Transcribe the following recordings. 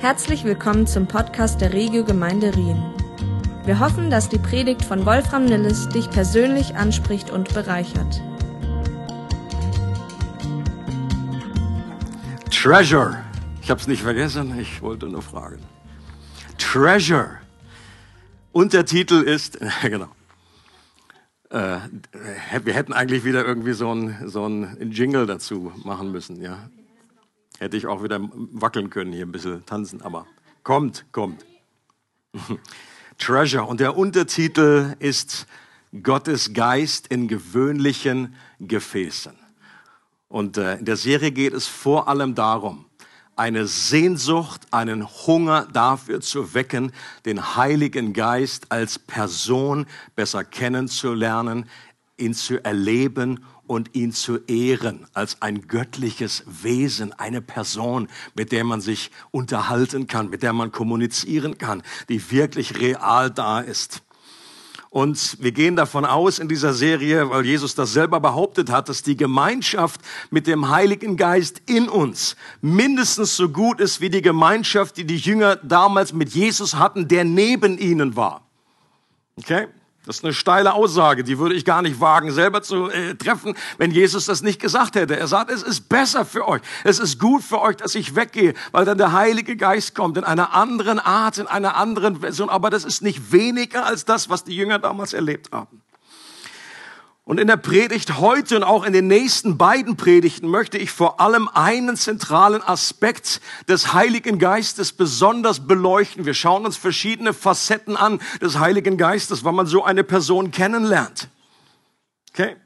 Herzlich willkommen zum Podcast der Regio Gemeinde Rien. Wir hoffen, dass die Predigt von Wolfram Nilles dich persönlich anspricht und bereichert. Treasure. Ich habe es nicht vergessen, ich wollte nur fragen. Treasure. Untertitel ist, genau. Äh, wir hätten eigentlich wieder irgendwie so ein, so ein Jingle dazu machen müssen, ja. Hätte ich auch wieder wackeln können, hier ein bisschen tanzen, aber kommt, kommt. Treasure. Und der Untertitel ist Gottes Geist in gewöhnlichen Gefäßen. Und äh, in der Serie geht es vor allem darum, eine Sehnsucht, einen Hunger dafür zu wecken, den Heiligen Geist als Person besser kennenzulernen, ihn zu erleben und ihn zu ehren als ein göttliches Wesen, eine Person, mit der man sich unterhalten kann, mit der man kommunizieren kann, die wirklich real da ist. Und wir gehen davon aus in dieser Serie, weil Jesus das selber behauptet hat, dass die Gemeinschaft mit dem Heiligen Geist in uns mindestens so gut ist wie die Gemeinschaft, die die Jünger damals mit Jesus hatten, der neben ihnen war. Okay? Das ist eine steile Aussage, die würde ich gar nicht wagen, selber zu äh, treffen, wenn Jesus das nicht gesagt hätte. Er sagt, es ist besser für euch, es ist gut für euch, dass ich weggehe, weil dann der Heilige Geist kommt in einer anderen Art, in einer anderen Version. Aber das ist nicht weniger als das, was die Jünger damals erlebt haben. Und in der Predigt heute und auch in den nächsten beiden Predigten möchte ich vor allem einen zentralen Aspekt des Heiligen Geistes besonders beleuchten. Wir schauen uns verschiedene Facetten an des Heiligen Geistes, weil man so eine Person kennenlernt. Okay?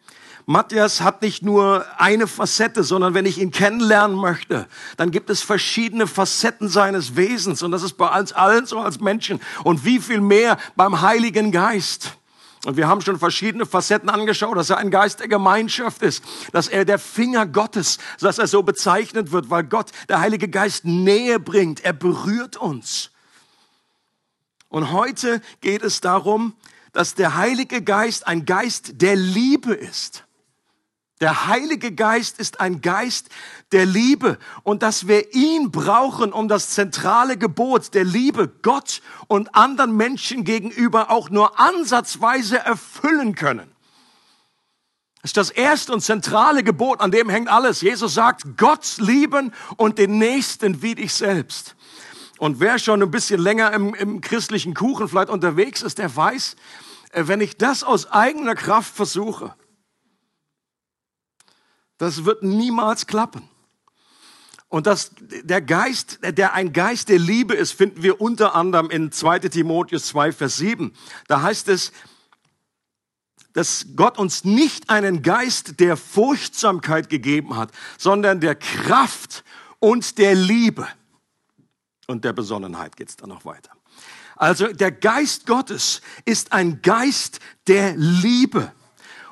Matthias hat nicht nur eine Facette, sondern wenn ich ihn kennenlernen möchte, dann gibt es verschiedene Facetten seines Wesens und das ist bei uns allen so als Menschen und wie viel mehr beim Heiligen Geist. Und wir haben schon verschiedene Facetten angeschaut, dass er ein Geist der Gemeinschaft ist, dass er der Finger Gottes, dass er so bezeichnet wird, weil Gott, der Heilige Geist, Nähe bringt. Er berührt uns. Und heute geht es darum, dass der Heilige Geist ein Geist der Liebe ist. Der Heilige Geist ist ein Geist der Liebe und dass wir ihn brauchen, um das zentrale Gebot der Liebe Gott und anderen Menschen gegenüber auch nur ansatzweise erfüllen können. Das ist das erste und zentrale Gebot, an dem hängt alles. Jesus sagt, Gott lieben und den Nächsten wie dich selbst. Und wer schon ein bisschen länger im, im christlichen Kuchen vielleicht unterwegs ist, der weiß, äh, wenn ich das aus eigener Kraft versuche, das wird niemals klappen. Und das, der Geist, der ein Geist der Liebe ist, finden wir unter anderem in 2 Timotheus 2, Vers 7. Da heißt es, dass Gott uns nicht einen Geist der Furchtsamkeit gegeben hat, sondern der Kraft und der Liebe. Und der Besonnenheit geht's dann noch weiter. Also der Geist Gottes ist ein Geist der Liebe.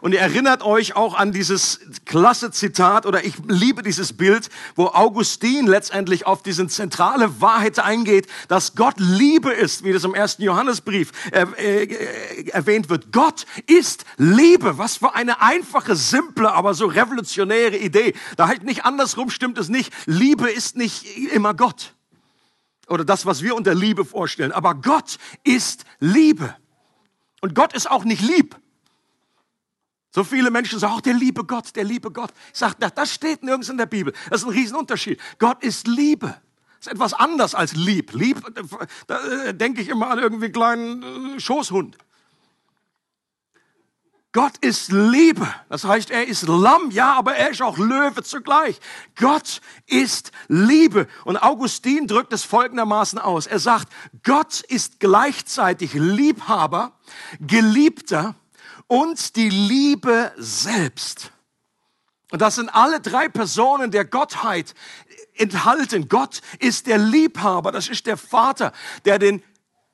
Und ihr erinnert euch auch an dieses klasse Zitat oder ich liebe dieses Bild, wo Augustin letztendlich auf diese zentrale Wahrheit eingeht, dass Gott Liebe ist, wie das im ersten Johannesbrief äh, äh, erwähnt wird. Gott ist Liebe. Was für eine einfache, simple, aber so revolutionäre Idee. Da halt nicht andersrum stimmt es nicht. Liebe ist nicht immer Gott. Oder das, was wir unter Liebe vorstellen. Aber Gott ist Liebe. Und Gott ist auch nicht lieb. So viele Menschen sagen, auch der liebe Gott, der liebe Gott. Ich sage, das steht nirgends in der Bibel. Das ist ein Riesenunterschied. Gott ist Liebe. Das ist etwas anders als lieb. Lieb, da äh, denke ich immer an irgendwie einen kleinen äh, Schoßhund. Gott ist Liebe. Das heißt, er ist Lamm, ja, aber er ist auch Löwe zugleich. Gott ist Liebe. Und Augustin drückt es folgendermaßen aus. Er sagt, Gott ist gleichzeitig Liebhaber, Geliebter und die Liebe selbst. Und das sind alle drei Personen der Gottheit enthalten. Gott ist der Liebhaber, das ist der Vater, der den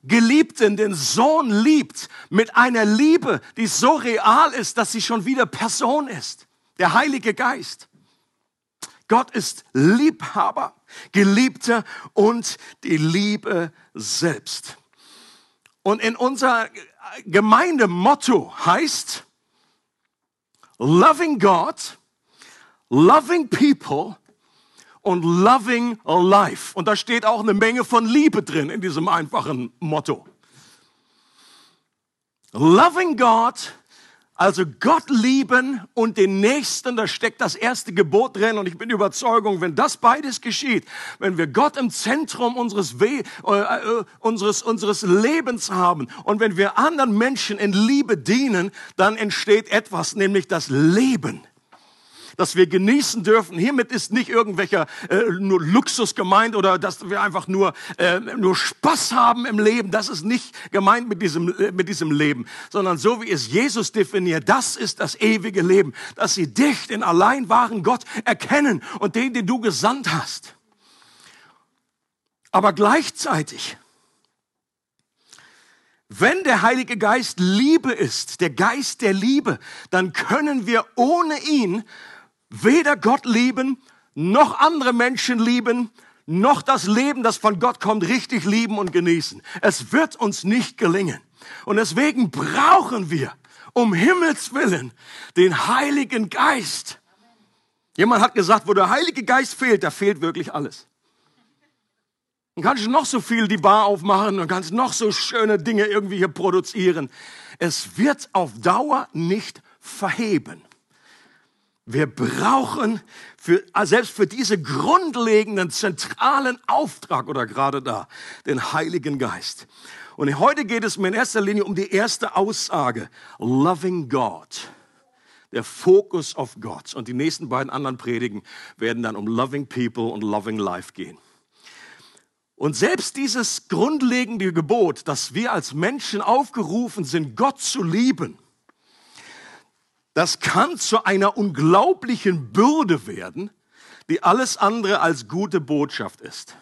Geliebten, den Sohn liebt mit einer Liebe, die so real ist, dass sie schon wieder Person ist. Der Heilige Geist. Gott ist Liebhaber, Geliebter und die Liebe selbst. Und in unser Gemeindemotto heißt Loving God, Loving People und loving life. Und da steht auch eine Menge von Liebe drin in diesem einfachen Motto. Loving God also Gott lieben und den Nächsten, da steckt das erste Gebot drin. Und ich bin Überzeugung, wenn das beides geschieht, wenn wir Gott im Zentrum unseres, We äh, äh, unseres, unseres Lebens haben und wenn wir anderen Menschen in Liebe dienen, dann entsteht etwas, nämlich das Leben dass wir genießen dürfen. Hiermit ist nicht irgendwelcher äh, nur Luxus gemeint oder dass wir einfach nur, äh, nur Spaß haben im Leben. Das ist nicht gemeint mit diesem, äh, mit diesem Leben, sondern so wie es Jesus definiert, das ist das ewige Leben, dass sie dich, den allein wahren Gott, erkennen und den, den du gesandt hast. Aber gleichzeitig, wenn der Heilige Geist Liebe ist, der Geist der Liebe, dann können wir ohne ihn weder Gott lieben, noch andere Menschen lieben, noch das Leben, das von Gott kommt, richtig lieben und genießen. Es wird uns nicht gelingen. Und deswegen brauchen wir, um Himmels willen, den Heiligen Geist. Jemand hat gesagt, wo der Heilige Geist fehlt, da fehlt wirklich alles. Dann kannst du noch so viel die Bar aufmachen und kannst noch so schöne Dinge irgendwie hier produzieren. Es wird auf Dauer nicht verheben. Wir brauchen für, selbst für diese grundlegenden, zentralen Auftrag oder gerade da den Heiligen Geist. Und heute geht es mir in erster Linie um die erste Aussage. Loving God. Der Fokus auf Gott. Und die nächsten beiden anderen Predigen werden dann um Loving People und Loving Life gehen. Und selbst dieses grundlegende Gebot, dass wir als Menschen aufgerufen sind, Gott zu lieben, das kann zu einer unglaublichen Bürde werden, die alles andere als gute Botschaft ist.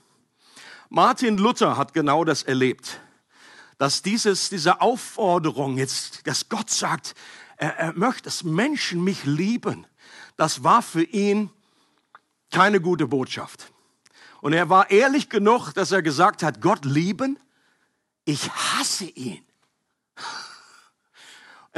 Martin Luther hat genau das erlebt, dass dieses, diese Aufforderung jetzt, dass Gott sagt, er, er möchte, dass Menschen mich lieben, das war für ihn keine gute Botschaft. Und er war ehrlich genug, dass er gesagt hat, Gott lieben, ich hasse ihn.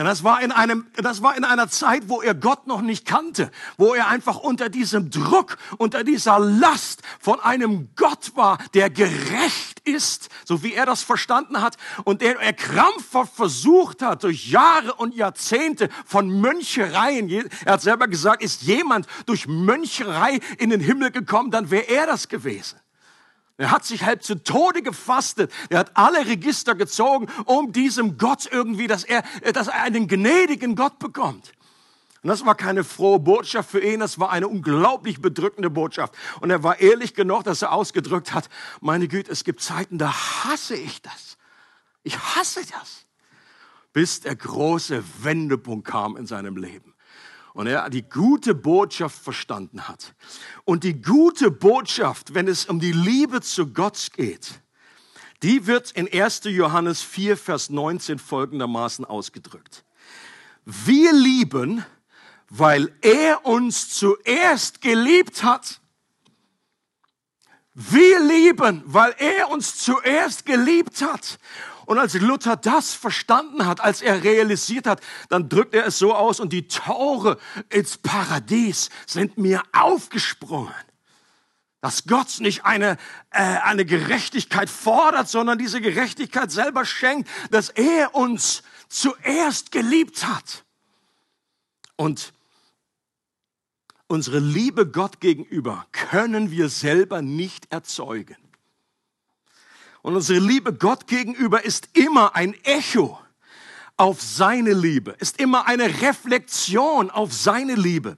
Das war in einem, das war in einer Zeit, wo er Gott noch nicht kannte, wo er einfach unter diesem Druck, unter dieser Last von einem Gott war, der gerecht ist, so wie er das verstanden hat, und der er krampfhaft versucht hat, durch Jahre und Jahrzehnte von Mönchereien, er hat selber gesagt, ist jemand durch Möncherei in den Himmel gekommen, dann wäre er das gewesen. Er hat sich halb zu Tode gefastet. Er hat alle Register gezogen, um diesem Gott irgendwie, dass er, dass er einen gnädigen Gott bekommt. Und das war keine frohe Botschaft für ihn, das war eine unglaublich bedrückende Botschaft. Und er war ehrlich genug, dass er ausgedrückt hat, meine Güte, es gibt Zeiten, da hasse ich das. Ich hasse das. Bis der große Wendepunkt kam in seinem Leben und er die gute Botschaft verstanden hat. Und die gute Botschaft, wenn es um die Liebe zu Gott geht, die wird in 1. Johannes 4, Vers 19 folgendermaßen ausgedrückt. Wir lieben, weil er uns zuerst geliebt hat. Wir lieben, weil er uns zuerst geliebt hat. Und als Luther das verstanden hat, als er realisiert hat, dann drückt er es so aus und die Tore ins Paradies sind mir aufgesprungen. Dass Gott nicht eine, äh, eine Gerechtigkeit fordert, sondern diese Gerechtigkeit selber schenkt, dass er uns zuerst geliebt hat. Und unsere Liebe Gott gegenüber können wir selber nicht erzeugen. Und unsere Liebe Gott gegenüber ist immer ein Echo auf seine Liebe, ist immer eine Reflexion auf seine Liebe.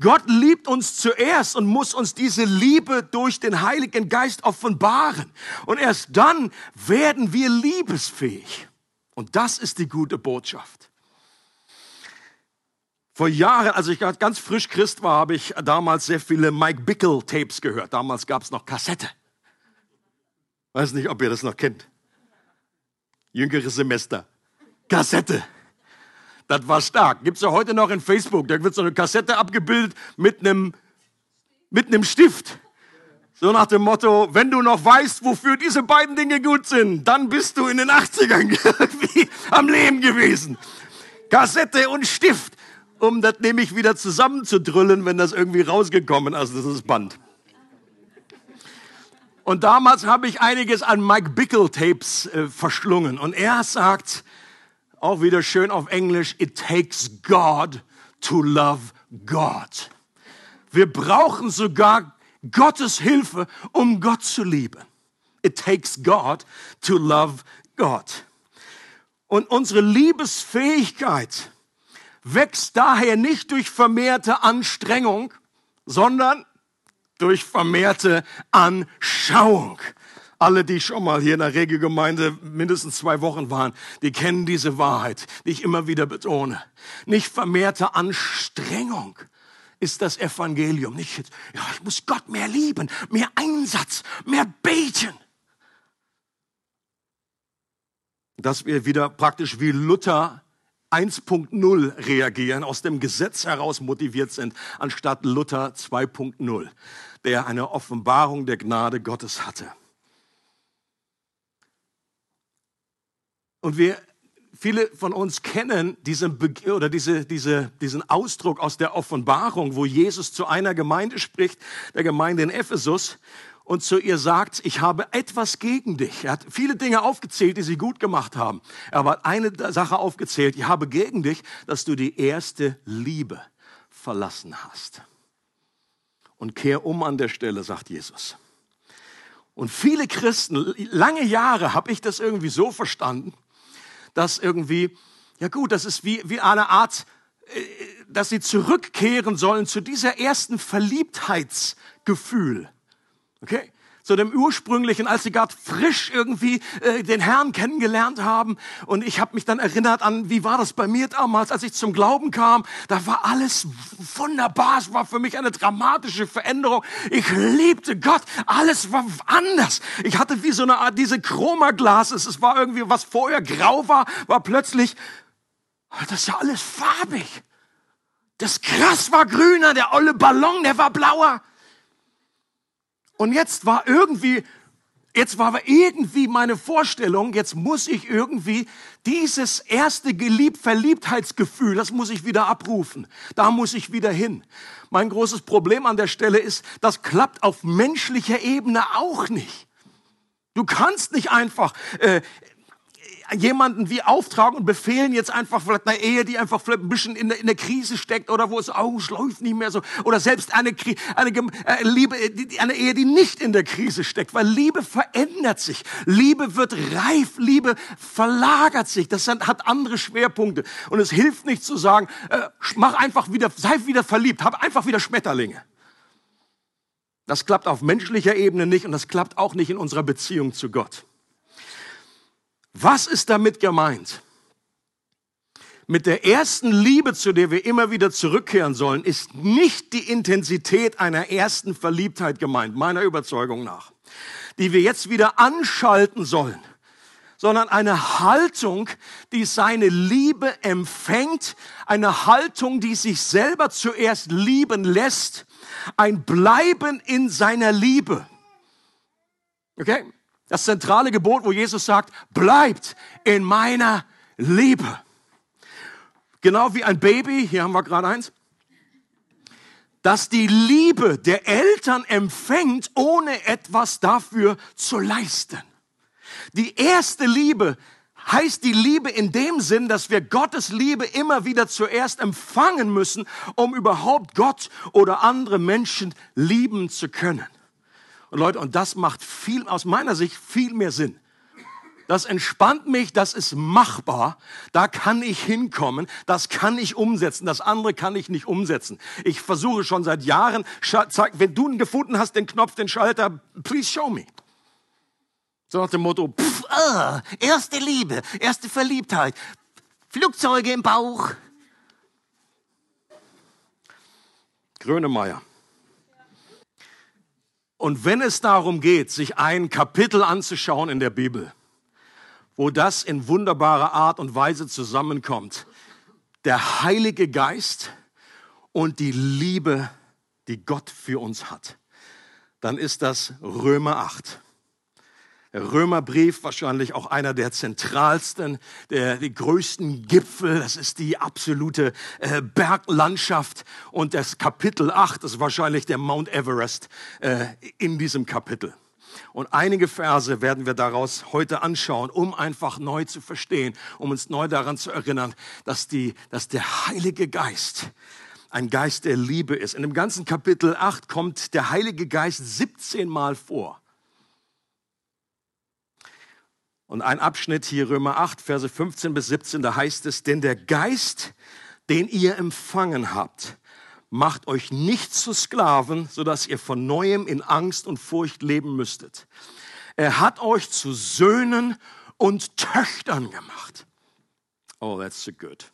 Gott liebt uns zuerst und muss uns diese Liebe durch den Heiligen Geist offenbaren. Und erst dann werden wir liebesfähig. Und das ist die gute Botschaft. Vor Jahren, als ich ganz frisch Christ war, habe ich damals sehr viele Mike Bickle Tapes gehört. Damals gab es noch Kassette. Weiß nicht, ob ihr das noch kennt. Jüngeres Semester. Kassette. Das war stark. Gibt's ja heute noch in Facebook. Da wird so eine Kassette abgebildet mit einem, mit einem Stift. So nach dem Motto, wenn du noch weißt, wofür diese beiden Dinge gut sind, dann bist du in den 80ern irgendwie am Leben gewesen. Kassette und Stift, um das nämlich wieder zusammenzudrüllen, wenn das irgendwie rausgekommen ist, das ist Band. Und damals habe ich einiges an Mike Bickle Tapes äh, verschlungen. Und er sagt, auch wieder schön auf Englisch, it takes God to love God. Wir brauchen sogar Gottes Hilfe, um Gott zu lieben. It takes God to love God. Und unsere Liebesfähigkeit wächst daher nicht durch vermehrte Anstrengung, sondern durch vermehrte Anschauung. Alle, die schon mal hier in der Regelgemeinde mindestens zwei Wochen waren, die kennen diese Wahrheit, die ich immer wieder betone. Nicht vermehrte Anstrengung ist das Evangelium. Nicht, ja, ich muss Gott mehr lieben, mehr Einsatz, mehr beten. Dass wir wieder praktisch wie Luther 1.0 reagieren, aus dem Gesetz heraus motiviert sind, anstatt Luther 2.0, der eine Offenbarung der Gnade Gottes hatte. Und wir, viele von uns kennen diesen, oder diese, diese, diesen Ausdruck aus der Offenbarung, wo Jesus zu einer Gemeinde spricht, der Gemeinde in Ephesus, und zu ihr sagt, ich habe etwas gegen dich. Er hat viele Dinge aufgezählt, die sie gut gemacht haben. Er hat eine Sache aufgezählt, ich habe gegen dich, dass du die erste Liebe verlassen hast. Und kehr um an der Stelle, sagt Jesus. Und viele Christen, lange Jahre habe ich das irgendwie so verstanden, dass irgendwie, ja gut, das ist wie, wie eine Art, äh, dass sie zurückkehren sollen zu dieser ersten Verliebtheitsgefühl Okay? Zu dem ursprünglichen, als sie gerade frisch irgendwie äh, den Herrn kennengelernt haben. Und ich habe mich dann erinnert an, wie war das bei mir damals, als ich zum Glauben kam. Da war alles wunderbar. Es war für mich eine dramatische Veränderung. Ich liebte Gott. Alles war anders. Ich hatte wie so eine Art, diese Chromaglases. Es war irgendwie, was vorher grau war, war plötzlich, das ist ja alles farbig. Das Gras war grüner, der olle Ballon, der war blauer. Und jetzt war irgendwie, jetzt war irgendwie meine Vorstellung, jetzt muss ich irgendwie dieses erste Gelieb Verliebtheitsgefühl, das muss ich wieder abrufen. Da muss ich wieder hin. Mein großes Problem an der Stelle ist, das klappt auf menschlicher Ebene auch nicht. Du kannst nicht einfach äh, jemanden wie auftragen und befehlen jetzt einfach vielleicht eine Ehe, die einfach vielleicht ein bisschen in der, in der Krise steckt oder wo es oh, es läuft nicht mehr so. Oder selbst eine, eine äh, Liebe, eine Ehe, die nicht in der Krise steckt, weil Liebe verändert sich, Liebe wird reif, Liebe verlagert sich, das hat andere Schwerpunkte. Und es hilft nicht zu sagen, äh, mach einfach wieder, sei wieder verliebt, hab einfach wieder Schmetterlinge. Das klappt auf menschlicher Ebene nicht und das klappt auch nicht in unserer Beziehung zu Gott. Was ist damit gemeint? Mit der ersten Liebe, zu der wir immer wieder zurückkehren sollen, ist nicht die Intensität einer ersten Verliebtheit gemeint, meiner Überzeugung nach, die wir jetzt wieder anschalten sollen, sondern eine Haltung, die seine Liebe empfängt, eine Haltung, die sich selber zuerst lieben lässt, ein Bleiben in seiner Liebe. Okay? Das zentrale Gebot, wo Jesus sagt, bleibt in meiner Liebe. Genau wie ein Baby, hier haben wir gerade eins, das die Liebe der Eltern empfängt, ohne etwas dafür zu leisten. Die erste Liebe heißt die Liebe in dem Sinn, dass wir Gottes Liebe immer wieder zuerst empfangen müssen, um überhaupt Gott oder andere Menschen lieben zu können. Und Leute, und das macht viel, aus meiner Sicht viel mehr Sinn. Das entspannt mich, das ist machbar, da kann ich hinkommen, das kann ich umsetzen, das andere kann ich nicht umsetzen. Ich versuche schon seit Jahren, wenn du ihn gefunden hast, den Knopf, den Schalter, please show me. So nach dem Motto, pff, ah, erste Liebe, erste Verliebtheit, Flugzeuge im Bauch. Grönemeyer. Und wenn es darum geht, sich ein Kapitel anzuschauen in der Bibel, wo das in wunderbarer Art und Weise zusammenkommt, der Heilige Geist und die Liebe, die Gott für uns hat, dann ist das Römer 8. Der Römerbrief, wahrscheinlich auch einer der zentralsten, der, die größten Gipfel, das ist die absolute äh, Berglandschaft. Und das Kapitel 8 ist wahrscheinlich der Mount Everest äh, in diesem Kapitel. Und einige Verse werden wir daraus heute anschauen, um einfach neu zu verstehen, um uns neu daran zu erinnern, dass, die, dass der Heilige Geist ein Geist der Liebe ist. In dem ganzen Kapitel 8 kommt der Heilige Geist 17 Mal vor. Und ein Abschnitt hier, Römer 8, Verse 15 bis 17, da heißt es, denn der Geist, den ihr empfangen habt, macht euch nicht zu Sklaven, sodass ihr von neuem in Angst und Furcht leben müsstet. Er hat euch zu Söhnen und Töchtern gemacht. Oh, that's so good.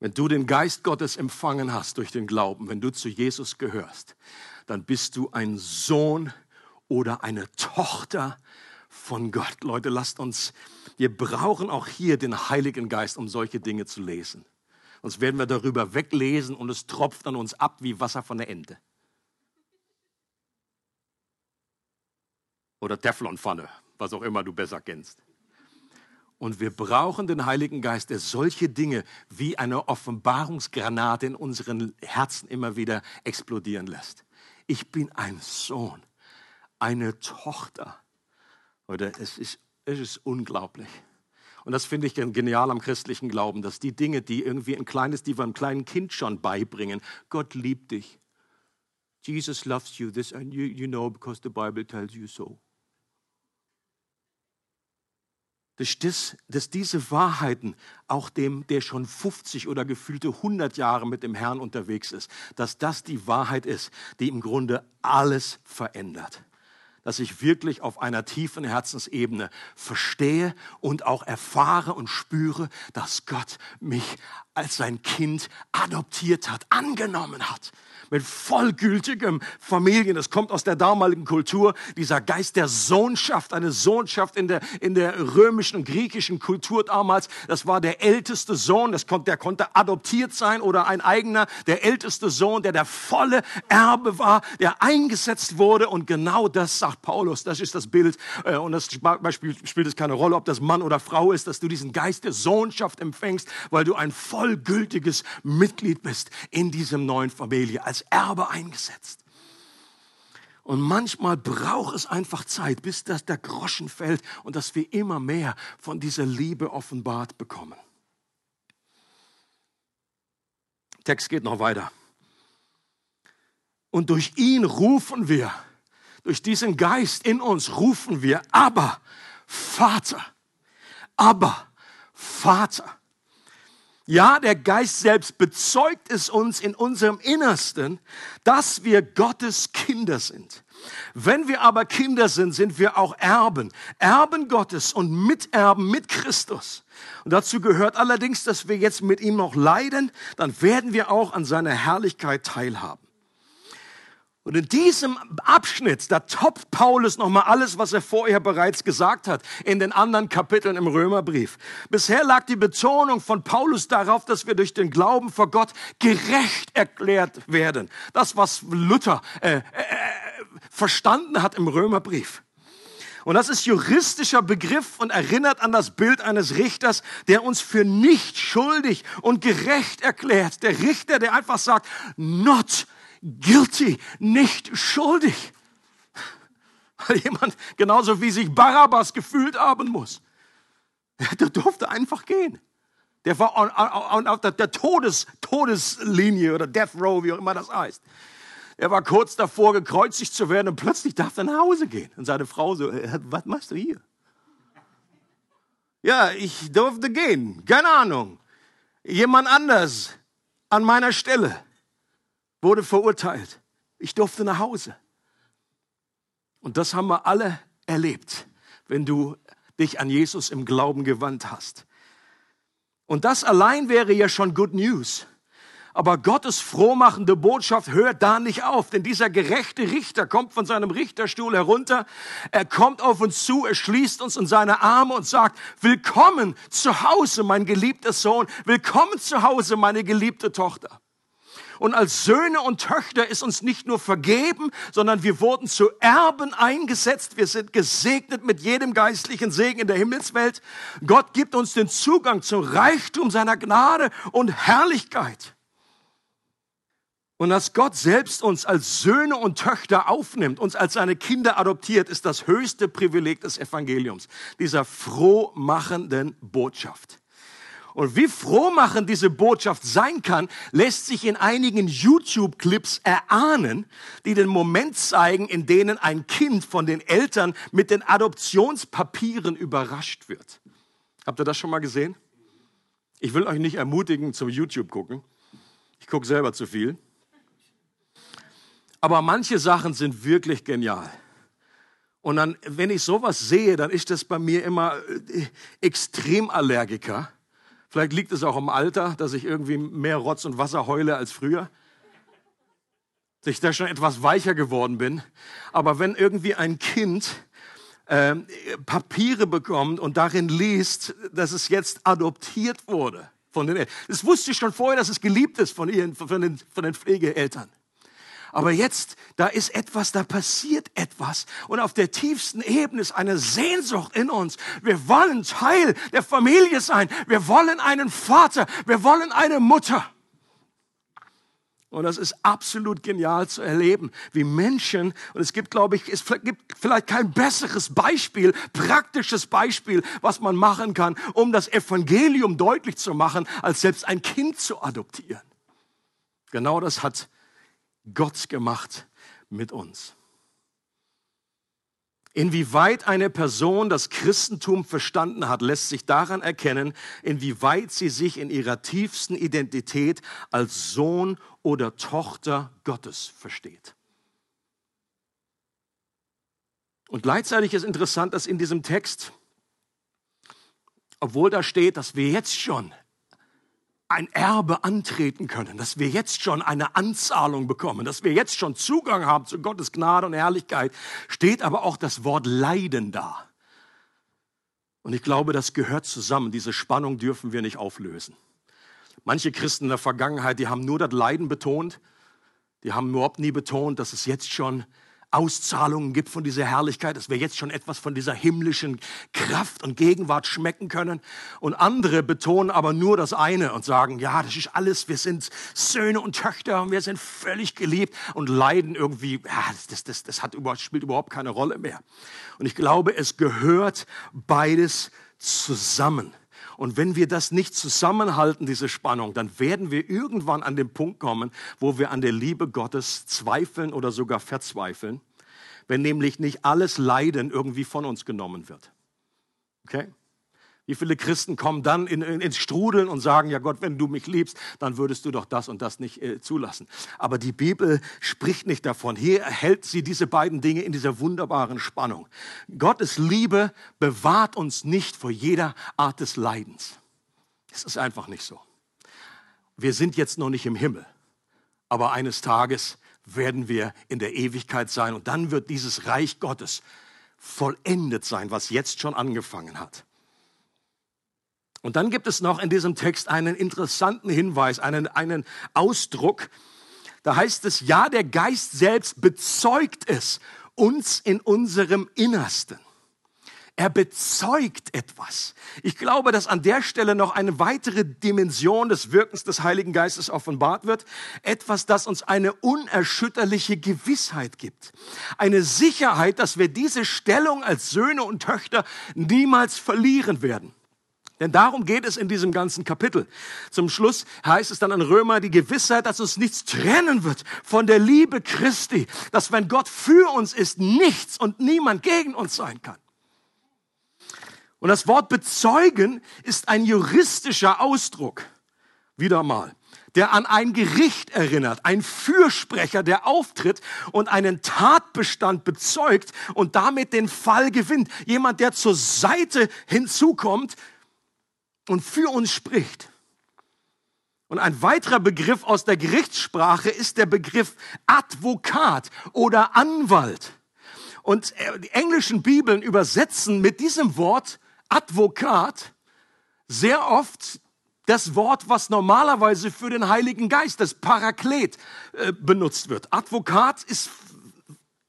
Wenn du den Geist Gottes empfangen hast durch den Glauben, wenn du zu Jesus gehörst, dann bist du ein Sohn oder eine Tochter von Gott. Leute, lasst uns, wir brauchen auch hier den Heiligen Geist, um solche Dinge zu lesen. Sonst werden wir darüber weglesen und es tropft an uns ab wie Wasser von der Ente. Oder Teflonpfanne, was auch immer du besser kennst. Und wir brauchen den Heiligen Geist, der solche Dinge wie eine Offenbarungsgranate in unseren Herzen immer wieder explodieren lässt. Ich bin ein Sohn, eine Tochter. Oder es ist, es ist unglaublich. Und das finde ich genial am christlichen Glauben, dass die Dinge, die irgendwie ein kleines, die wir einem kleinen Kind schon beibringen, Gott liebt dich. Jesus loves you, this and you, you know because the Bible tells you so. dass, das, dass diese Wahrheiten auch dem, der schon 50 oder gefühlte 100 Jahre mit dem Herrn unterwegs ist, dass das die Wahrheit ist, die im Grunde alles verändert dass ich wirklich auf einer tiefen Herzensebene verstehe und auch erfahre und spüre, dass Gott mich als sein Kind adoptiert hat, angenommen hat mit vollgültigem Familien. Das kommt aus der damaligen Kultur, dieser Geist der Sohnschaft, eine Sohnschaft in der, in der römischen und griechischen Kultur damals. Das war der älteste Sohn, das konnte, der konnte adoptiert sein oder ein eigener, der älteste Sohn, der der volle Erbe war, der eingesetzt wurde. Und genau das sagt Paulus, das ist das Bild. Äh, und das spielt, spielt es keine Rolle, ob das Mann oder Frau ist, dass du diesen Geist der Sohnschaft empfängst, weil du ein vollgültiges Mitglied bist in diesem neuen Familie. Als Erbe eingesetzt. Und manchmal braucht es einfach Zeit, bis das der Groschen fällt und dass wir immer mehr von dieser Liebe offenbart bekommen. Text geht noch weiter. Und durch ihn rufen wir, durch diesen Geist in uns rufen wir, aber Vater, aber Vater. Ja, der Geist selbst bezeugt es uns in unserem Innersten, dass wir Gottes Kinder sind. Wenn wir aber Kinder sind, sind wir auch Erben, Erben Gottes und Miterben mit Christus. Und dazu gehört allerdings, dass wir jetzt mit ihm noch leiden, dann werden wir auch an seiner Herrlichkeit teilhaben. Und in diesem Abschnitt, da toppt Paulus nochmal alles, was er vorher bereits gesagt hat, in den anderen Kapiteln im Römerbrief. Bisher lag die Betonung von Paulus darauf, dass wir durch den Glauben vor Gott gerecht erklärt werden. Das, was Luther äh, äh, verstanden hat im Römerbrief. Und das ist juristischer Begriff und erinnert an das Bild eines Richters, der uns für nicht schuldig und gerecht erklärt. Der Richter, der einfach sagt, not guilty, nicht schuldig. Weil jemand genauso wie sich Barabbas gefühlt haben muss. Der durfte einfach gehen. Der war auf der Todes, Todeslinie oder Death Row, wie auch immer das heißt. Er war kurz davor, gekreuzigt zu werden und plötzlich darf er nach Hause gehen. Und seine Frau so, äh, was machst du hier? Ja, ich durfte gehen. Keine Ahnung. Jemand anders an meiner Stelle wurde verurteilt. Ich durfte nach Hause. Und das haben wir alle erlebt, wenn du dich an Jesus im Glauben gewandt hast. Und das allein wäre ja schon Good News. Aber Gottes frohmachende Botschaft hört da nicht auf, denn dieser gerechte Richter kommt von seinem Richterstuhl herunter, er kommt auf uns zu, er schließt uns in seine Arme und sagt, willkommen zu Hause, mein geliebter Sohn, willkommen zu Hause, meine geliebte Tochter. Und als Söhne und Töchter ist uns nicht nur vergeben, sondern wir wurden zu Erben eingesetzt. Wir sind gesegnet mit jedem geistlichen Segen in der Himmelswelt. Gott gibt uns den Zugang zum Reichtum seiner Gnade und Herrlichkeit. Und dass Gott selbst uns als Söhne und Töchter aufnimmt, uns als seine Kinder adoptiert, ist das höchste Privileg des Evangeliums, dieser frohmachenden Botschaft. Und wie frohmachend diese Botschaft sein kann, lässt sich in einigen YouTube-Clips erahnen, die den Moment zeigen, in denen ein Kind von den Eltern mit den Adoptionspapieren überrascht wird. Habt ihr das schon mal gesehen? Ich will euch nicht ermutigen zum YouTube gucken. Ich gucke selber zu viel. Aber manche Sachen sind wirklich genial. Und dann, wenn ich sowas sehe, dann ist das bei mir immer äh, Extremallergiker. Vielleicht liegt es auch im Alter, dass ich irgendwie mehr Rotz und Wasser heule als früher. Dass ich da schon etwas weicher geworden bin. Aber wenn irgendwie ein Kind äh, Papiere bekommt und darin liest, dass es jetzt adoptiert wurde von den Eltern. Das wusste ich schon vorher, dass es geliebt ist von, ihren, von, den, von den Pflegeeltern. Aber jetzt, da ist etwas, da passiert etwas. Und auf der tiefsten Ebene ist eine Sehnsucht in uns. Wir wollen Teil der Familie sein. Wir wollen einen Vater. Wir wollen eine Mutter. Und das ist absolut genial zu erleben, wie Menschen, und es gibt, glaube ich, es gibt vielleicht kein besseres Beispiel, praktisches Beispiel, was man machen kann, um das Evangelium deutlich zu machen, als selbst ein Kind zu adoptieren. Genau das hat Gott gemacht mit uns. Inwieweit eine Person das Christentum verstanden hat, lässt sich daran erkennen, inwieweit sie sich in ihrer tiefsten Identität als Sohn oder Tochter Gottes versteht. Und gleichzeitig ist interessant, dass in diesem Text, obwohl da steht, dass wir jetzt schon ein Erbe antreten können, dass wir jetzt schon eine Anzahlung bekommen, dass wir jetzt schon Zugang haben zu Gottes Gnade und Herrlichkeit, steht aber auch das Wort Leiden da. Und ich glaube, das gehört zusammen. Diese Spannung dürfen wir nicht auflösen. Manche Christen in der Vergangenheit, die haben nur das Leiden betont. Die haben überhaupt nie betont, dass es jetzt schon Auszahlungen gibt von dieser Herrlichkeit, dass wir jetzt schon etwas von dieser himmlischen Kraft und Gegenwart schmecken können. Und andere betonen aber nur das eine und sagen, ja, das ist alles, wir sind Söhne und Töchter und wir sind völlig geliebt und leiden irgendwie, ja, das, das, das hat, spielt überhaupt keine Rolle mehr. Und ich glaube, es gehört beides zusammen. Und wenn wir das nicht zusammenhalten, diese Spannung, dann werden wir irgendwann an den Punkt kommen, wo wir an der Liebe Gottes zweifeln oder sogar verzweifeln, wenn nämlich nicht alles Leiden irgendwie von uns genommen wird. Okay? Wie viele Christen kommen dann in, in, ins Strudeln und sagen, ja Gott, wenn du mich liebst, dann würdest du doch das und das nicht äh, zulassen. Aber die Bibel spricht nicht davon. Hier hält sie diese beiden Dinge in dieser wunderbaren Spannung. Gottes Liebe bewahrt uns nicht vor jeder Art des Leidens. Es ist einfach nicht so. Wir sind jetzt noch nicht im Himmel, aber eines Tages werden wir in der Ewigkeit sein und dann wird dieses Reich Gottes vollendet sein, was jetzt schon angefangen hat. Und dann gibt es noch in diesem Text einen interessanten Hinweis, einen, einen Ausdruck. Da heißt es, ja, der Geist selbst bezeugt es uns in unserem Innersten. Er bezeugt etwas. Ich glaube, dass an der Stelle noch eine weitere Dimension des Wirkens des Heiligen Geistes offenbart wird. Etwas, das uns eine unerschütterliche Gewissheit gibt. Eine Sicherheit, dass wir diese Stellung als Söhne und Töchter niemals verlieren werden. Denn darum geht es in diesem ganzen Kapitel. Zum Schluss heißt es dann in Römer die Gewissheit, dass uns nichts trennen wird von der Liebe Christi. Dass wenn Gott für uns ist, nichts und niemand gegen uns sein kann. Und das Wort bezeugen ist ein juristischer Ausdruck. Wieder mal der an ein Gericht erinnert, ein Fürsprecher, der auftritt und einen Tatbestand bezeugt und damit den Fall gewinnt. Jemand, der zur Seite hinzukommt und für uns spricht. Und ein weiterer Begriff aus der Gerichtssprache ist der Begriff Advokat oder Anwalt. Und äh, die englischen Bibeln übersetzen mit diesem Wort Advokat sehr oft das Wort, was normalerweise für den Heiligen Geist, das Paraklet, äh, benutzt wird. Advokat ist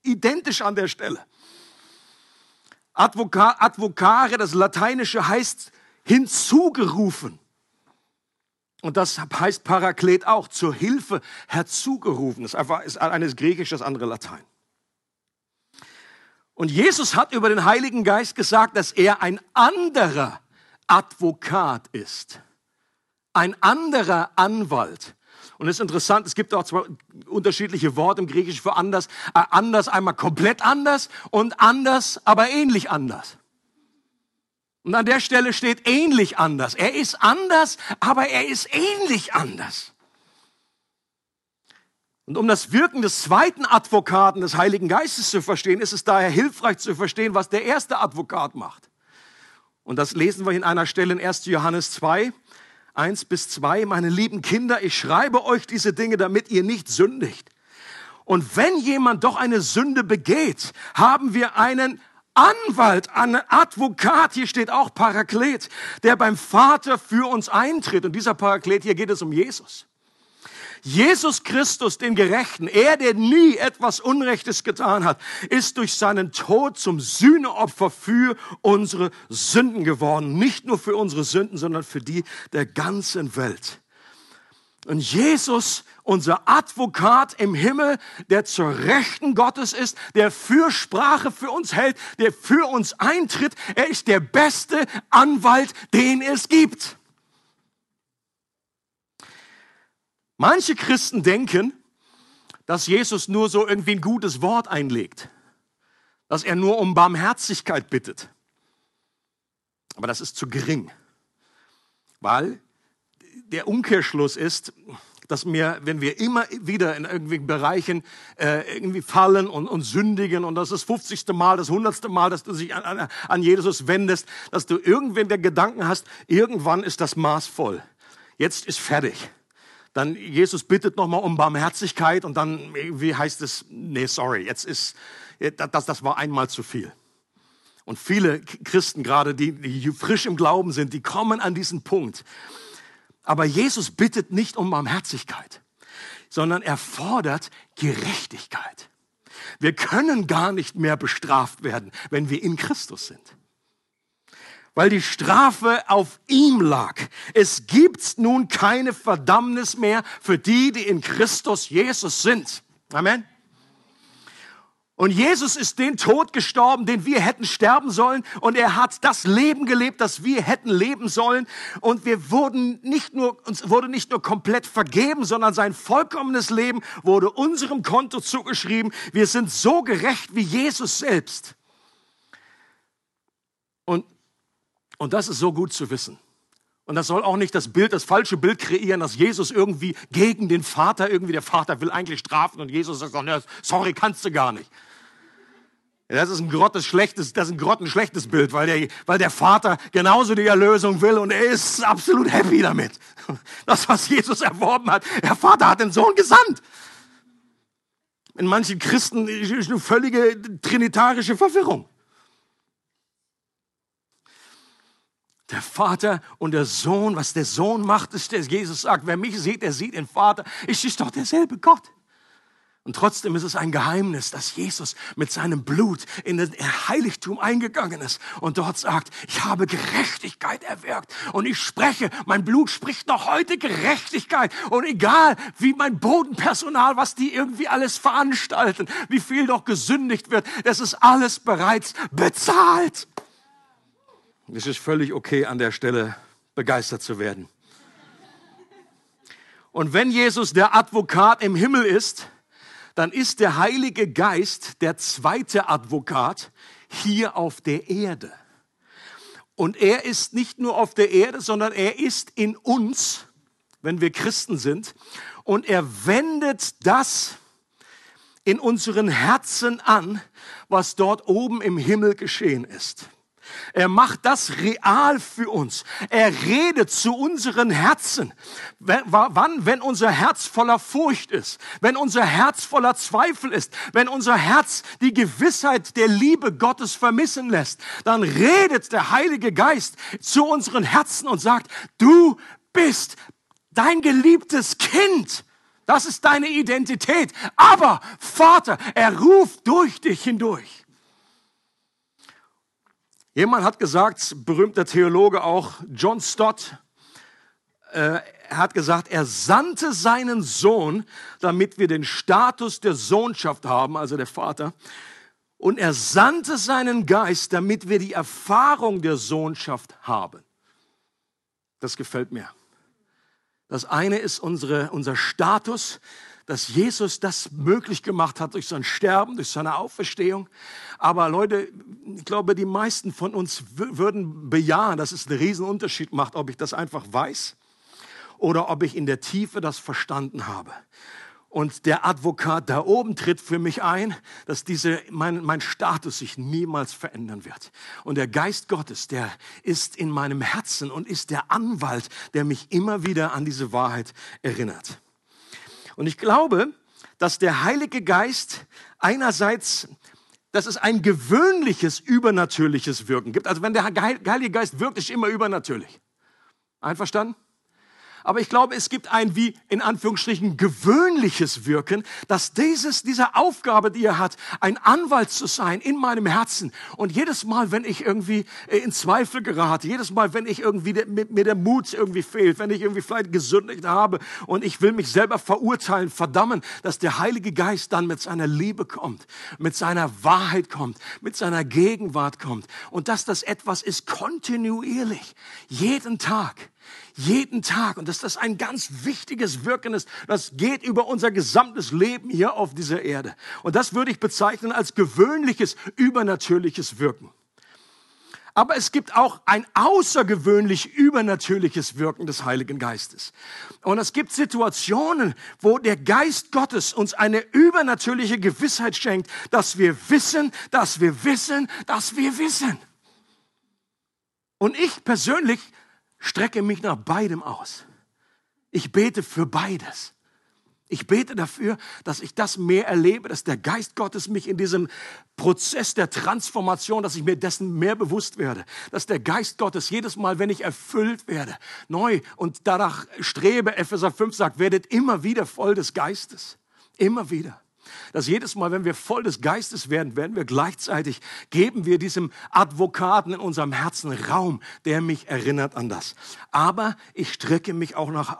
identisch an der Stelle. Advoka, advocare, das Lateinische heißt hinzugerufen. Und das heißt Paraklet auch, zur Hilfe herzugerufen. Das ist einfach ist eines Griechisch, das andere Latein. Und Jesus hat über den Heiligen Geist gesagt, dass er ein anderer Advokat ist. Ein anderer Anwalt. Und es ist interessant, es gibt auch zwei unterschiedliche Worte im Griechischen für anders. Äh, anders einmal komplett anders und anders, aber ähnlich anders. Und an der Stelle steht ähnlich anders. Er ist anders, aber er ist ähnlich anders. Und um das Wirken des zweiten Advokaten des Heiligen Geistes zu verstehen, ist es daher hilfreich zu verstehen, was der erste Advokat macht. Und das lesen wir in einer Stelle in 1. Johannes 2, 1 bis 2. Meine lieben Kinder, ich schreibe euch diese Dinge, damit ihr nicht sündigt. Und wenn jemand doch eine Sünde begeht, haben wir einen Anwalt, ein Advokat, hier steht auch Paraklet, der beim Vater für uns eintritt. Und dieser Paraklet, hier geht es um Jesus. Jesus Christus, den Gerechten, er, der nie etwas Unrechtes getan hat, ist durch seinen Tod zum Sühneopfer für unsere Sünden geworden. Nicht nur für unsere Sünden, sondern für die der ganzen Welt. Und Jesus, unser Advokat im Himmel, der zur Rechten Gottes ist, der Fürsprache für uns hält, der für uns eintritt, er ist der beste Anwalt, den es gibt. Manche Christen denken, dass Jesus nur so irgendwie ein gutes Wort einlegt, dass er nur um Barmherzigkeit bittet. Aber das ist zu gering, weil der Umkehrschluss ist, dass wir, wenn wir immer wieder in irgendwelchen Bereichen äh, irgendwie fallen und, und sündigen und das ist das 50. Mal, das 100. Mal, dass du dich an, an, an Jesus wendest, dass du irgendwann der Gedanken hast, irgendwann ist das Maß voll. Jetzt ist fertig. Dann Jesus bittet nochmal um Barmherzigkeit und dann wie heißt es, nee, sorry, jetzt ist, das, das war einmal zu viel. Und viele Christen gerade, die, die frisch im Glauben sind, die kommen an diesen Punkt, aber Jesus bittet nicht um Barmherzigkeit, sondern er fordert Gerechtigkeit. Wir können gar nicht mehr bestraft werden, wenn wir in Christus sind. Weil die Strafe auf ihm lag. Es gibt nun keine Verdammnis mehr für die, die in Christus Jesus sind. Amen. Und Jesus ist den Tod gestorben, den wir hätten sterben sollen. Und er hat das Leben gelebt, das wir hätten leben sollen. Und wir wurden nicht nur, uns wurde nicht nur komplett vergeben, sondern sein vollkommenes Leben wurde unserem Konto zugeschrieben. Wir sind so gerecht wie Jesus selbst. Und, und das ist so gut zu wissen. Und das soll auch nicht das Bild, das falsche Bild kreieren, dass Jesus irgendwie gegen den Vater, irgendwie der Vater will eigentlich strafen und Jesus sagt, sorry, kannst du gar nicht. Das ist ein grottes schlechtes, das ist ein grottenschlechtes Bild, weil der, weil der Vater genauso die Erlösung will und er ist absolut happy damit. Das, was Jesus erworben hat. Der Vater hat den Sohn gesandt. In manchen Christen ist eine völlige trinitarische Verwirrung. Der Vater und der Sohn, was der Sohn macht, ist, der Jesus sagt, wer mich sieht, der sieht den Vater. Es ist doch derselbe Gott. Und trotzdem ist es ein Geheimnis, dass Jesus mit seinem Blut in den Heiligtum eingegangen ist und dort sagt, ich habe Gerechtigkeit erwirkt und ich spreche, mein Blut spricht noch heute Gerechtigkeit und egal wie mein Bodenpersonal, was die irgendwie alles veranstalten, wie viel doch gesündigt wird, es ist alles bereits bezahlt. Es ist völlig okay an der Stelle begeistert zu werden. Und wenn Jesus der Advokat im Himmel ist, dann ist der Heilige Geist der zweite Advokat hier auf der Erde. Und er ist nicht nur auf der Erde, sondern er ist in uns, wenn wir Christen sind. Und er wendet das in unseren Herzen an, was dort oben im Himmel geschehen ist. Er macht das real für uns. Er redet zu unseren Herzen. Wann? Wenn unser Herz voller Furcht ist, wenn unser Herz voller Zweifel ist, wenn unser Herz die Gewissheit der Liebe Gottes vermissen lässt, dann redet der Heilige Geist zu unseren Herzen und sagt, du bist dein geliebtes Kind. Das ist deine Identität. Aber Vater, er ruft durch dich hindurch. Jemand hat gesagt, berühmter Theologe auch, John Stott, äh, er hat gesagt, er sandte seinen Sohn, damit wir den Status der Sohnschaft haben, also der Vater. Und er sandte seinen Geist, damit wir die Erfahrung der Sohnschaft haben. Das gefällt mir. Das eine ist unsere, unser Status, dass Jesus das möglich gemacht hat durch sein Sterben, durch seine Auferstehung. Aber Leute, ich glaube, die meisten von uns würden bejahen, dass es einen riesen Unterschied macht, ob ich das einfach weiß oder ob ich in der Tiefe das verstanden habe. Und der Advokat da oben tritt für mich ein, dass diese, mein, mein Status sich niemals verändern wird. Und der Geist Gottes, der ist in meinem Herzen und ist der Anwalt, der mich immer wieder an diese Wahrheit erinnert. Und ich glaube, dass der Heilige Geist einerseits, dass es ein gewöhnliches, übernatürliches Wirken gibt. Also wenn der Heilige Geist wirkt, ist immer übernatürlich. Einverstanden? Aber ich glaube, es gibt ein wie in Anführungsstrichen gewöhnliches Wirken, dass dieses, diese Aufgabe, die er hat, ein Anwalt zu sein in meinem Herzen. Und jedes Mal, wenn ich irgendwie äh, in Zweifel gerate, jedes Mal, wenn ich irgendwie mir der Mut irgendwie fehlt, wenn ich irgendwie vielleicht gesündigt habe und ich will mich selber verurteilen, verdammen, dass der Heilige Geist dann mit seiner Liebe kommt, mit seiner Wahrheit kommt, mit seiner Gegenwart kommt und dass das etwas ist kontinuierlich, jeden Tag jeden Tag. Und dass das ein ganz wichtiges Wirken ist. Das geht über unser gesamtes Leben hier auf dieser Erde. Und das würde ich bezeichnen als gewöhnliches, übernatürliches Wirken. Aber es gibt auch ein außergewöhnlich übernatürliches Wirken des Heiligen Geistes. Und es gibt Situationen, wo der Geist Gottes uns eine übernatürliche Gewissheit schenkt, dass wir wissen, dass wir wissen, dass wir wissen. Und ich persönlich strecke mich nach beidem aus. Ich bete für beides. Ich bete dafür, dass ich das mehr erlebe, dass der Geist Gottes mich in diesem Prozess der Transformation, dass ich mir dessen mehr bewusst werde, dass der Geist Gottes jedes Mal, wenn ich erfüllt werde, neu und danach strebe, Epheser 5 sagt, werdet immer wieder voll des Geistes. Immer wieder dass jedes Mal, wenn wir voll des Geistes werden, werden wir gleichzeitig, geben wir diesem Advokaten in unserem Herzen Raum, der mich erinnert an das. Aber ich strecke mich auch nach,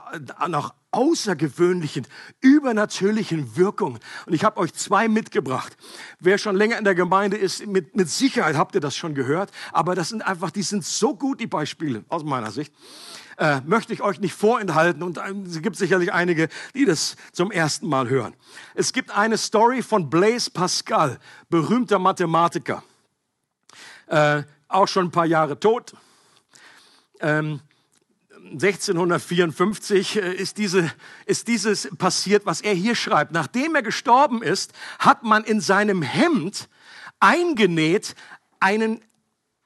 nach außergewöhnlichen, übernatürlichen Wirkungen. Und ich habe euch zwei mitgebracht. Wer schon länger in der Gemeinde ist, mit, mit Sicherheit habt ihr das schon gehört. Aber das sind einfach, die sind so gut, die Beispiele, aus meiner Sicht äh, möchte ich euch nicht vorenthalten und es gibt sicherlich einige, die das zum ersten Mal hören. Es gibt eine Story von Blaise Pascal, berühmter Mathematiker, äh, auch schon ein paar Jahre tot. Ähm, 1654 äh, ist, diese, ist dieses passiert, was er hier schreibt. Nachdem er gestorben ist, hat man in seinem Hemd eingenäht einen,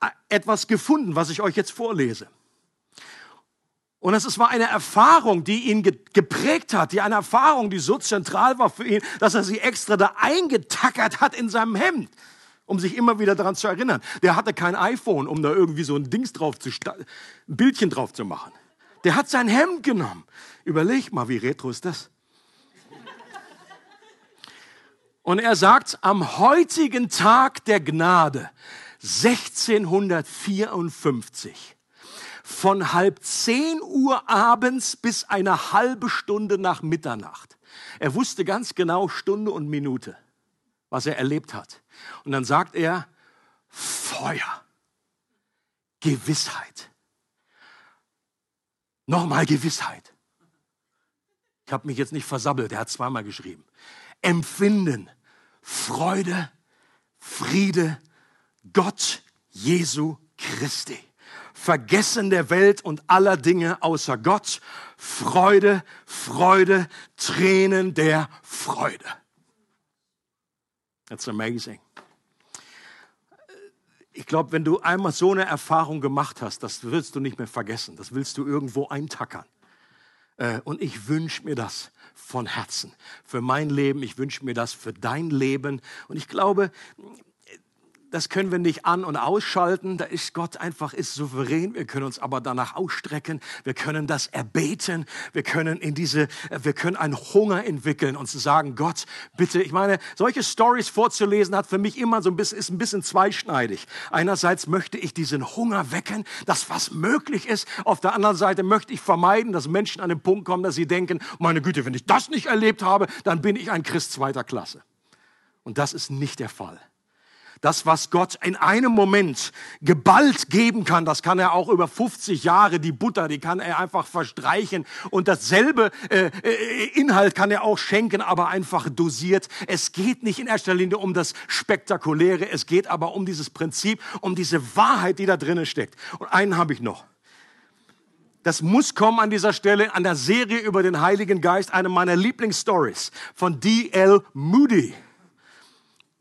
äh, etwas gefunden, was ich euch jetzt vorlese. Und es war eine Erfahrung, die ihn geprägt hat, die eine Erfahrung, die so zentral war für ihn, dass er sie extra da eingetackert hat in seinem Hemd, um sich immer wieder daran zu erinnern. Der hatte kein iPhone, um da irgendwie so ein Dings drauf zu, ein Bildchen drauf zu machen. Der hat sein Hemd genommen. Überleg mal, wie retro ist das? Und er sagt, am heutigen Tag der Gnade, 1654, von halb zehn Uhr abends bis eine halbe Stunde nach Mitternacht. Er wusste ganz genau Stunde und Minute, was er erlebt hat. Und dann sagt er, Feuer, Gewissheit. Nochmal Gewissheit. Ich habe mich jetzt nicht versabbelt, er hat zweimal geschrieben. Empfinden, Freude, Friede, Gott Jesu Christi. Vergessen der Welt und aller Dinge außer Gott, Freude, Freude, Tränen der Freude. That's amazing. Ich glaube, wenn du einmal so eine Erfahrung gemacht hast, das willst du nicht mehr vergessen. Das willst du irgendwo eintackern. Äh, und ich wünsche mir das von Herzen. Für mein Leben, ich wünsche mir das für dein Leben. Und ich glaube, das können wir nicht an- und ausschalten. Da ist Gott einfach ist souverän. Wir können uns aber danach ausstrecken. Wir können das erbeten. Wir können in diese, wir können einen Hunger entwickeln und zu sagen, Gott, bitte. Ich meine, solche Stories vorzulesen hat für mich immer so ein bisschen, ist ein bisschen zweischneidig. Einerseits möchte ich diesen Hunger wecken, dass was möglich ist. Auf der anderen Seite möchte ich vermeiden, dass Menschen an den Punkt kommen, dass sie denken, meine Güte, wenn ich das nicht erlebt habe, dann bin ich ein Christ zweiter Klasse. Und das ist nicht der Fall. Das, was Gott in einem Moment geballt geben kann, das kann er auch über 50 Jahre, die Butter, die kann er einfach verstreichen. Und dasselbe äh, äh, Inhalt kann er auch schenken, aber einfach dosiert. Es geht nicht in erster Linie um das Spektakuläre, es geht aber um dieses Prinzip, um diese Wahrheit, die da drinnen steckt. Und einen habe ich noch. Das muss kommen an dieser Stelle, an der Serie über den Heiligen Geist, eine meiner Lieblingsstories von D.L. Moody.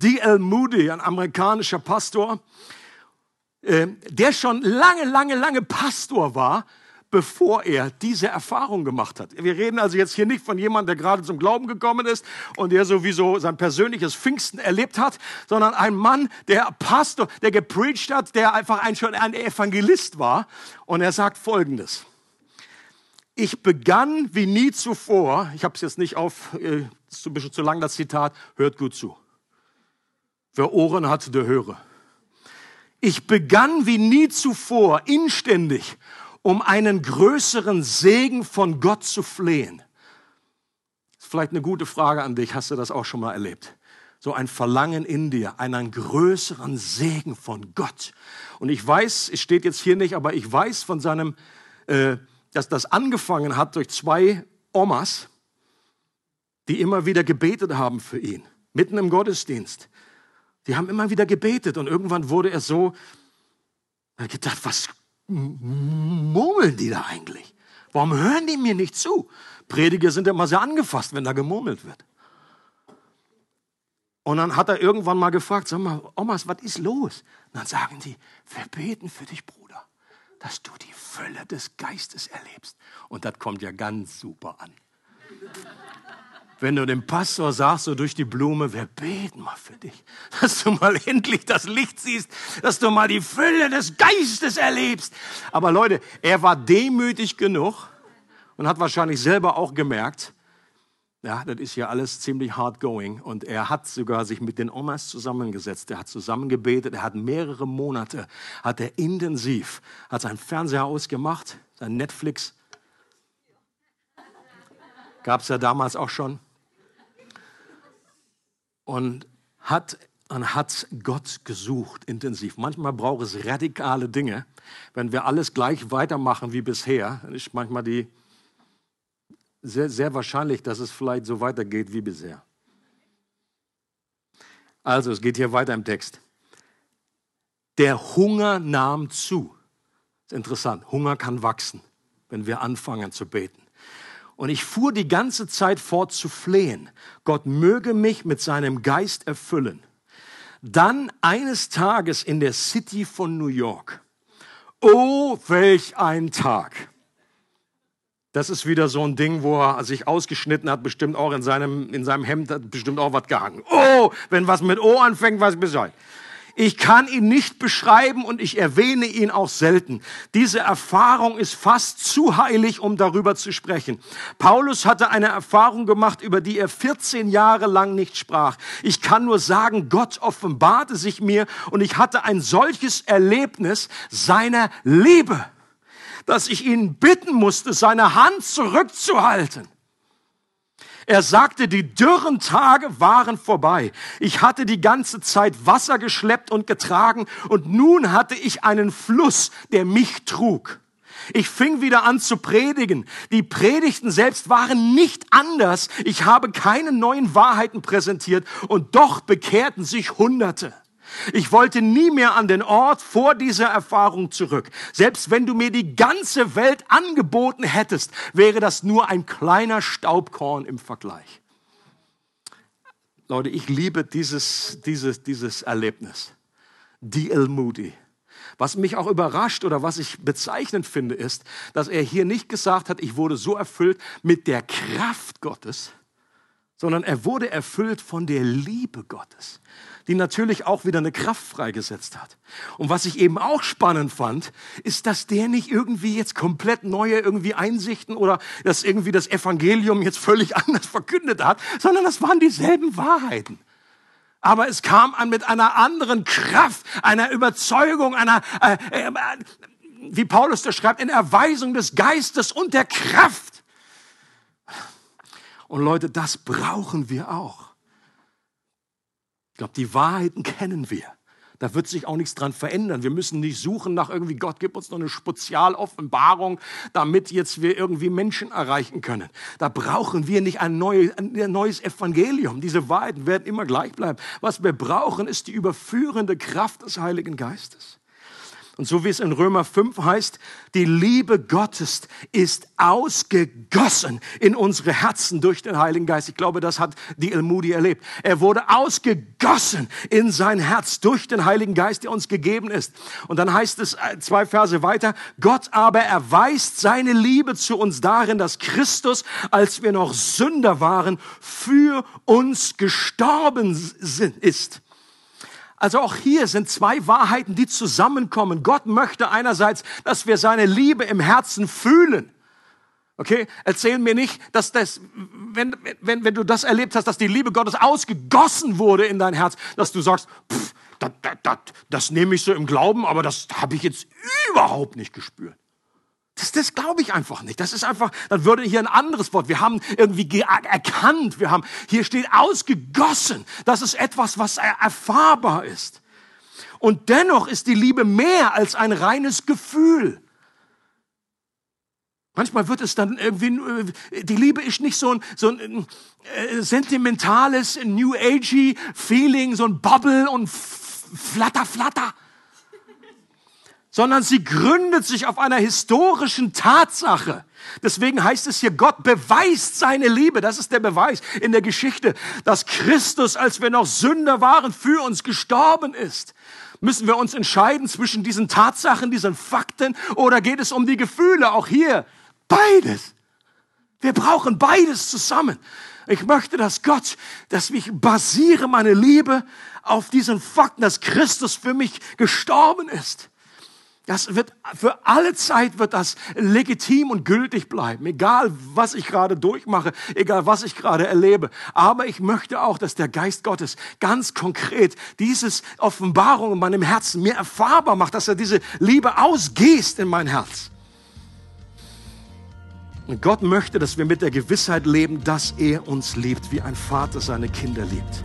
D.L. Moody, ein amerikanischer Pastor, äh, der schon lange, lange, lange Pastor war, bevor er diese Erfahrung gemacht hat. Wir reden also jetzt hier nicht von jemandem, der gerade zum Glauben gekommen ist und der sowieso sein persönliches Pfingsten erlebt hat, sondern ein Mann, der Pastor, der gepreacht hat, der einfach ein, schon ein Evangelist war. Und er sagt Folgendes. Ich begann wie nie zuvor, ich habe es jetzt nicht auf, äh, ist ein bisschen zu lang das Zitat, hört gut zu. Wer Ohren hat, der höre. Ich begann wie nie zuvor inständig, um einen größeren Segen von Gott zu flehen. Ist vielleicht eine gute Frage an dich. Hast du das auch schon mal erlebt? So ein Verlangen in dir, einen größeren Segen von Gott. Und ich weiß, es steht jetzt hier nicht, aber ich weiß von seinem, äh, dass das angefangen hat durch zwei Omas, die immer wieder gebetet haben für ihn, mitten im Gottesdienst. Die haben immer wieder gebetet und irgendwann wurde er so, gedacht, was murmeln die da eigentlich? Warum hören die mir nicht zu? Prediger sind immer sehr angefasst, wenn da gemurmelt wird. Und dann hat er irgendwann mal gefragt, sag mal, Omas, was ist los? Und dann sagen die, wir beten für dich, Bruder, dass du die Fülle des Geistes erlebst. Und das kommt ja ganz super an wenn du dem Pastor sagst, so durch die Blume, wir beten mal für dich, dass du mal endlich das Licht siehst, dass du mal die Fülle des Geistes erlebst. Aber Leute, er war demütig genug und hat wahrscheinlich selber auch gemerkt, ja, das ist ja alles ziemlich hard going. Und er hat sogar sich mit den Omas zusammengesetzt. Er hat zusammengebetet. Er hat mehrere Monate, hat er intensiv, hat sein Fernseher ausgemacht, sein Netflix. Gab es ja damals auch schon und hat, und hat Gott gesucht intensiv. Manchmal braucht es radikale Dinge. Wenn wir alles gleich weitermachen wie bisher, ist manchmal die sehr, sehr wahrscheinlich, dass es vielleicht so weitergeht wie bisher. Also, es geht hier weiter im Text. Der Hunger nahm zu. Das ist interessant. Hunger kann wachsen, wenn wir anfangen zu beten. Und ich fuhr die ganze Zeit fort zu flehen. Gott möge mich mit seinem Geist erfüllen. Dann eines Tages in der City von New York. Oh, welch ein Tag. Das ist wieder so ein Ding, wo er sich ausgeschnitten hat, bestimmt auch in seinem, in seinem Hemd, hat bestimmt auch was gehangen. Oh, wenn was mit O anfängt, weiß Bescheid. Ich kann ihn nicht beschreiben und ich erwähne ihn auch selten. Diese Erfahrung ist fast zu heilig, um darüber zu sprechen. Paulus hatte eine Erfahrung gemacht, über die er 14 Jahre lang nicht sprach. Ich kann nur sagen, Gott offenbarte sich mir und ich hatte ein solches Erlebnis seiner Liebe, dass ich ihn bitten musste, seine Hand zurückzuhalten. Er sagte, die dürren Tage waren vorbei. Ich hatte die ganze Zeit Wasser geschleppt und getragen und nun hatte ich einen Fluss, der mich trug. Ich fing wieder an zu predigen. Die Predigten selbst waren nicht anders. Ich habe keine neuen Wahrheiten präsentiert und doch bekehrten sich Hunderte. Ich wollte nie mehr an den Ort vor dieser Erfahrung zurück. Selbst wenn du mir die ganze Welt angeboten hättest, wäre das nur ein kleiner Staubkorn im Vergleich. Leute, ich liebe dieses, dieses, dieses Erlebnis. D.L. Moody. Was mich auch überrascht oder was ich bezeichnend finde, ist, dass er hier nicht gesagt hat, ich wurde so erfüllt mit der Kraft Gottes, sondern er wurde erfüllt von der Liebe Gottes, die natürlich auch wieder eine Kraft freigesetzt hat. Und was ich eben auch spannend fand, ist, dass der nicht irgendwie jetzt komplett neue irgendwie Einsichten oder dass irgendwie das Evangelium jetzt völlig anders verkündet hat, sondern das waren dieselben Wahrheiten. Aber es kam an mit einer anderen Kraft, einer Überzeugung, einer, äh, äh, wie Paulus das schreibt, in Erweisung des Geistes und der Kraft. Und Leute, das brauchen wir auch. Ich glaube, die Wahrheiten kennen wir. Da wird sich auch nichts dran verändern. Wir müssen nicht suchen nach irgendwie, Gott gibt uns noch eine Spezialoffenbarung, damit jetzt wir irgendwie Menschen erreichen können. Da brauchen wir nicht ein, neues, ein neues Evangelium. Diese Wahrheiten werden immer gleich bleiben. Was wir brauchen, ist die überführende Kraft des Heiligen Geistes. Und so wie es in Römer 5 heißt, die Liebe Gottes ist ausgegossen in unsere Herzen durch den Heiligen Geist. Ich glaube, das hat die El Moody erlebt. Er wurde ausgegossen in sein Herz durch den Heiligen Geist, der uns gegeben ist. Und dann heißt es äh, zwei Verse weiter, Gott aber erweist seine Liebe zu uns darin, dass Christus, als wir noch Sünder waren, für uns gestorben ist. Also auch hier sind zwei Wahrheiten, die zusammenkommen. Gott möchte einerseits, dass wir seine Liebe im Herzen fühlen. Okay, erzähl mir nicht, dass das, wenn, wenn, wenn du das erlebt hast, dass die Liebe Gottes ausgegossen wurde in dein Herz, dass du sagst, pff, das, das, das, das nehme ich so im Glauben, aber das habe ich jetzt überhaupt nicht gespürt. Das, das glaube ich einfach nicht. Das ist einfach, dann würde hier ein anderes Wort. Wir haben irgendwie erkannt, wir haben, hier steht ausgegossen. Das ist etwas, was erfahrbar ist. Und dennoch ist die Liebe mehr als ein reines Gefühl. Manchmal wird es dann irgendwie, äh, die Liebe ist nicht so ein, so ein äh, sentimentales, New Agey Feeling, so ein Bubble und Flatter, Flatter sondern sie gründet sich auf einer historischen Tatsache. Deswegen heißt es hier, Gott beweist seine Liebe. Das ist der Beweis in der Geschichte, dass Christus, als wir noch Sünder waren, für uns gestorben ist. Müssen wir uns entscheiden zwischen diesen Tatsachen, diesen Fakten oder geht es um die Gefühle? Auch hier beides. Wir brauchen beides zusammen. Ich möchte, dass Gott, dass ich basiere meine Liebe auf diesen Fakten, dass Christus für mich gestorben ist. Das wird, für alle Zeit wird das legitim und gültig bleiben, egal was ich gerade durchmache, egal was ich gerade erlebe. Aber ich möchte auch, dass der Geist Gottes ganz konkret dieses Offenbarung in meinem Herzen mir erfahrbar macht, dass er diese Liebe ausgießt in mein Herz. Und Gott möchte, dass wir mit der Gewissheit leben, dass er uns liebt, wie ein Vater seine Kinder liebt.